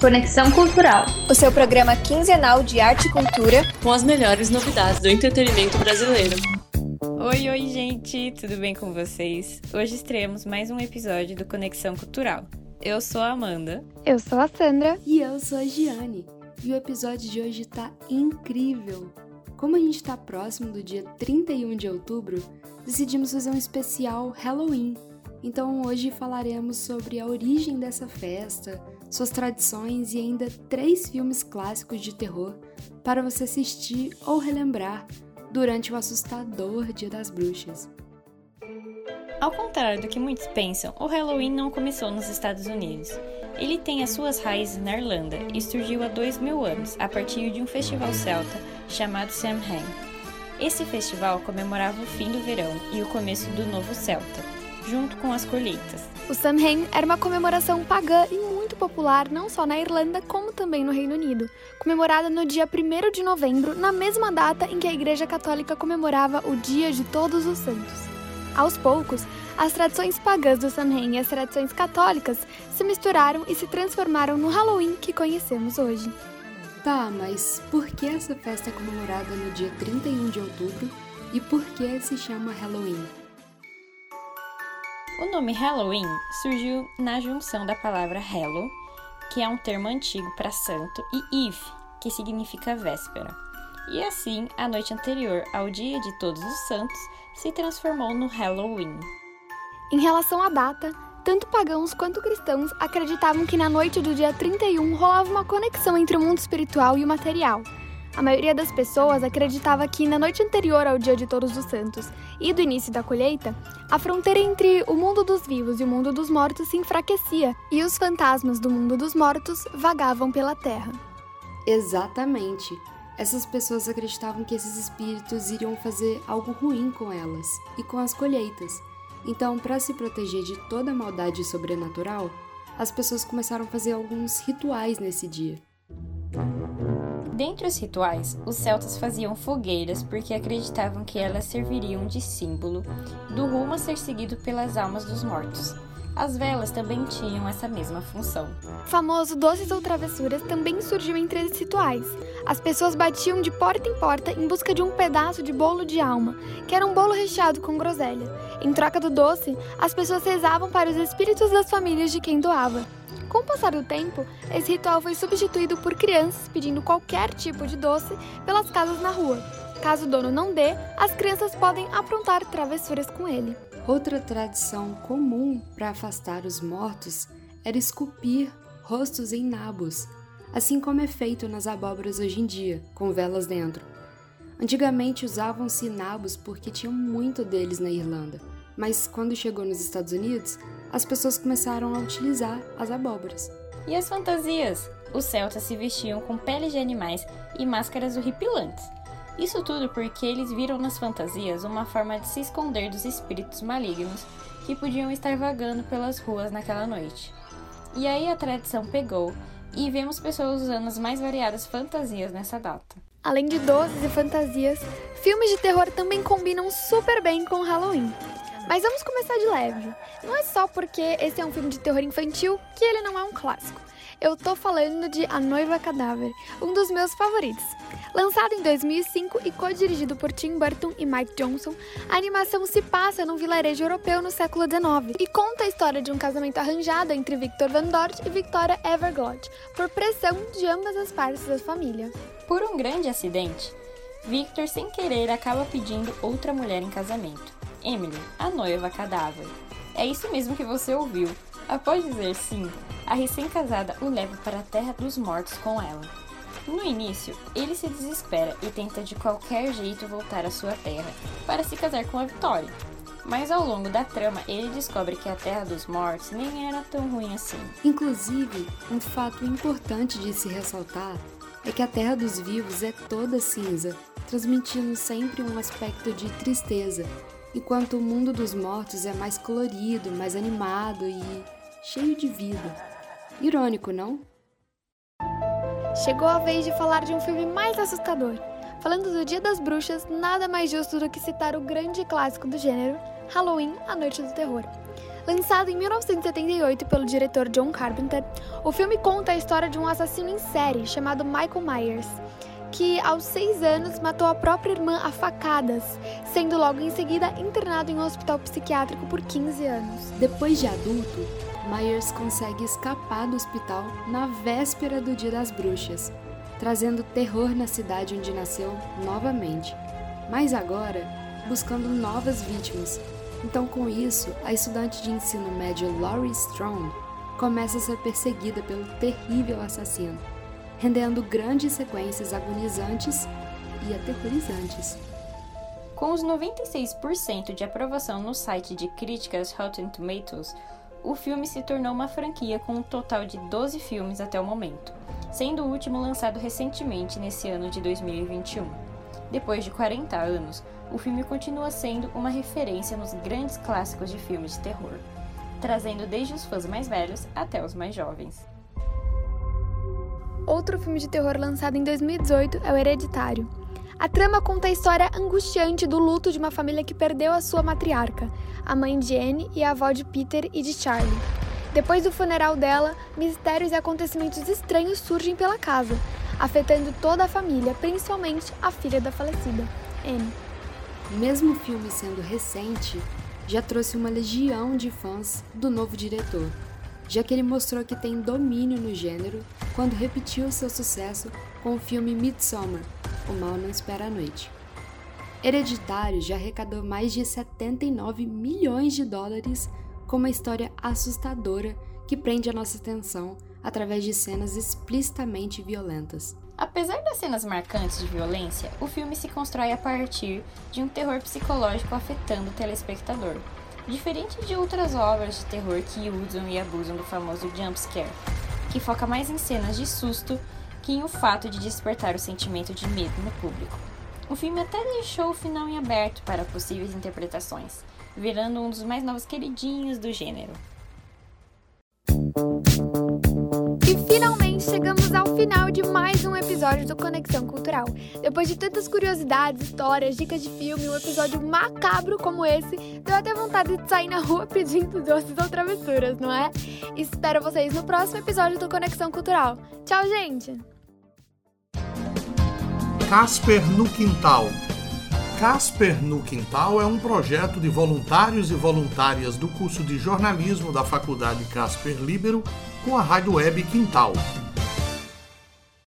Conexão Cultural. O seu programa quinzenal de arte e cultura. Com as melhores novidades do entretenimento brasileiro. Oi, oi, gente, tudo bem com vocês? Hoje estreamos mais um episódio do Conexão Cultural. Eu sou a Amanda. Eu sou a Sandra. E eu sou a Giane. E o episódio de hoje tá incrível! Como a gente tá próximo do dia 31 de outubro, decidimos fazer um especial Halloween. Então hoje falaremos sobre a origem dessa festa, suas tradições e ainda três filmes clássicos de terror para você assistir ou relembrar durante o assustador Dia das Bruxas. Ao contrário do que muitos pensam, o Halloween não começou nos Estados Unidos. Ele tem as suas raízes na Irlanda e surgiu há dois mil anos, a partir de um festival celta chamado Samhain. Esse festival comemorava o fim do verão e o começo do novo celta, junto com as colheitas. O Samhain era uma comemoração pagã e muito popular não só na Irlanda, como também no Reino Unido, comemorada no dia 1 de novembro, na mesma data em que a Igreja Católica comemorava o Dia de Todos os Santos. Aos poucos, as tradições pagãs do Samhain e as tradições católicas se misturaram e se transformaram no Halloween que conhecemos hoje. Tá, mas por que essa festa é comemorada no dia 31 de outubro e por que se chama Halloween? O nome Halloween surgiu na junção da palavra Hallow, que é um termo antigo para santo, e Eve, que significa véspera. E assim, a noite anterior ao Dia de Todos os Santos se transformou no Halloween. Em relação à data, tanto pagãos quanto cristãos acreditavam que na noite do dia 31 rolava uma conexão entre o mundo espiritual e o material. A maioria das pessoas acreditava que na noite anterior ao Dia de Todos os Santos e do início da colheita, a fronteira entre o mundo dos vivos e o mundo dos mortos se enfraquecia e os fantasmas do mundo dos mortos vagavam pela terra. Exatamente. Essas pessoas acreditavam que esses espíritos iriam fazer algo ruim com elas e com as colheitas. Então, para se proteger de toda maldade sobrenatural, as pessoas começaram a fazer alguns rituais nesse dia. Dentre os rituais, os celtas faziam fogueiras porque acreditavam que elas serviriam de símbolo do rumo a ser seguido pelas almas dos mortos. As velas também tinham essa mesma função. O famoso doces ou travessuras também surgiu entre esses rituais. As pessoas batiam de porta em porta em busca de um pedaço de bolo de alma, que era um bolo recheado com groselha. Em troca do doce, as pessoas rezavam para os espíritos das famílias de quem doava. Com o passar do tempo, esse ritual foi substituído por crianças pedindo qualquer tipo de doce pelas casas na rua. Caso o dono não dê, as crianças podem aprontar travessuras com ele. Outra tradição comum para afastar os mortos era esculpir rostos em nabos, assim como é feito nas abóboras hoje em dia, com velas dentro. Antigamente usavam-se nabos porque tinham muito deles na Irlanda, mas quando chegou nos Estados Unidos, as pessoas começaram a utilizar as abóboras. E as fantasias? Os celtas se vestiam com peles de animais e máscaras horripilantes. Isso tudo porque eles viram nas fantasias uma forma de se esconder dos espíritos malignos que podiam estar vagando pelas ruas naquela noite. E aí a tradição pegou e vemos pessoas usando as mais variadas fantasias nessa data. Além de doces e fantasias, filmes de terror também combinam super bem com Halloween. Mas vamos começar de leve. Não é só porque esse é um filme de terror infantil que ele não é um clássico. Eu tô falando de A Noiva Cadáver, um dos meus favoritos. Lançado em 2005 e co-dirigido por Tim Burton e Mike Johnson, a animação se passa num vilarejo europeu no século XIX e conta a história de um casamento arranjado entre Victor Van Dort e Victoria Everglade, por pressão de ambas as partes da família. Por um grande acidente, Victor, sem querer, acaba pedindo outra mulher em casamento. Emily, a noiva cadáver. É isso mesmo que você ouviu. Após dizer sim, a recém-casada o leva para a terra dos mortos com ela. No início, ele se desespera e tenta de qualquer jeito voltar à sua terra para se casar com a Vitória. Mas ao longo da trama, ele descobre que a Terra dos Mortos nem era tão ruim assim. Inclusive, um fato importante de se ressaltar é que a Terra dos Vivos é toda cinza, transmitindo sempre um aspecto de tristeza, enquanto o mundo dos mortos é mais colorido, mais animado e cheio de vida. Irônico, não? Chegou a vez de falar de um filme mais assustador. Falando do Dia das Bruxas, nada mais justo do que citar o grande clássico do gênero, Halloween, A Noite do Terror. Lançado em 1978 pelo diretor John Carpenter, o filme conta a história de um assassino em série chamado Michael Myers, que aos seis anos matou a própria irmã a facadas, sendo logo em seguida internado em um hospital psiquiátrico por 15 anos. Depois de adulto, Myers consegue escapar do hospital na véspera do Dia das Bruxas, trazendo terror na cidade onde nasceu novamente, mas agora buscando novas vítimas. Então, com isso, a estudante de ensino médio Laurie Strong começa a ser perseguida pelo terrível assassino, rendendo grandes sequências agonizantes e aterrorizantes. Com os 96% de aprovação no site de críticas Rotten Tomatoes, o filme se tornou uma franquia com um total de 12 filmes até o momento, sendo o último lançado recentemente nesse ano de 2021. Depois de 40 anos, o filme continua sendo uma referência nos grandes clássicos de filmes de terror, trazendo desde os fãs mais velhos até os mais jovens. Outro filme de terror lançado em 2018 é O Hereditário. A trama conta a história angustiante do luto de uma família que perdeu a sua matriarca, a mãe de Anne e a avó de Peter e de Charlie. Depois do funeral dela, mistérios e acontecimentos estranhos surgem pela casa, afetando toda a família, principalmente a filha da falecida, Anne. Mesmo o filme sendo recente, já trouxe uma legião de fãs do novo diretor, já que ele mostrou que tem domínio no gênero quando repetiu seu sucesso com o filme Midsommar, O Mal Não Espera a Noite. Hereditário já arrecadou mais de 79 milhões de dólares com uma história assustadora que prende a nossa atenção através de cenas explicitamente violentas. Apesar das cenas marcantes de violência, o filme se constrói a partir de um terror psicológico afetando o telespectador, diferente de outras obras de terror que usam e abusam do famoso jump scare, que foca mais em cenas de susto que em o fato de despertar o sentimento de medo no público. O filme até deixou o final em aberto para possíveis interpretações, virando um dos mais novos queridinhos do gênero. Chegamos ao final de mais um episódio do Conexão Cultural. Depois de tantas curiosidades, histórias, dicas de filme, um episódio macabro como esse, deu até vontade de sair na rua pedindo doces ou travessuras, não é? Espero vocês no próximo episódio do Conexão Cultural. Tchau, gente! Casper no Quintal. Casper no Quintal é um projeto de voluntários e voluntárias do curso de jornalismo da Faculdade Casper Libero com a rádio web Quintal.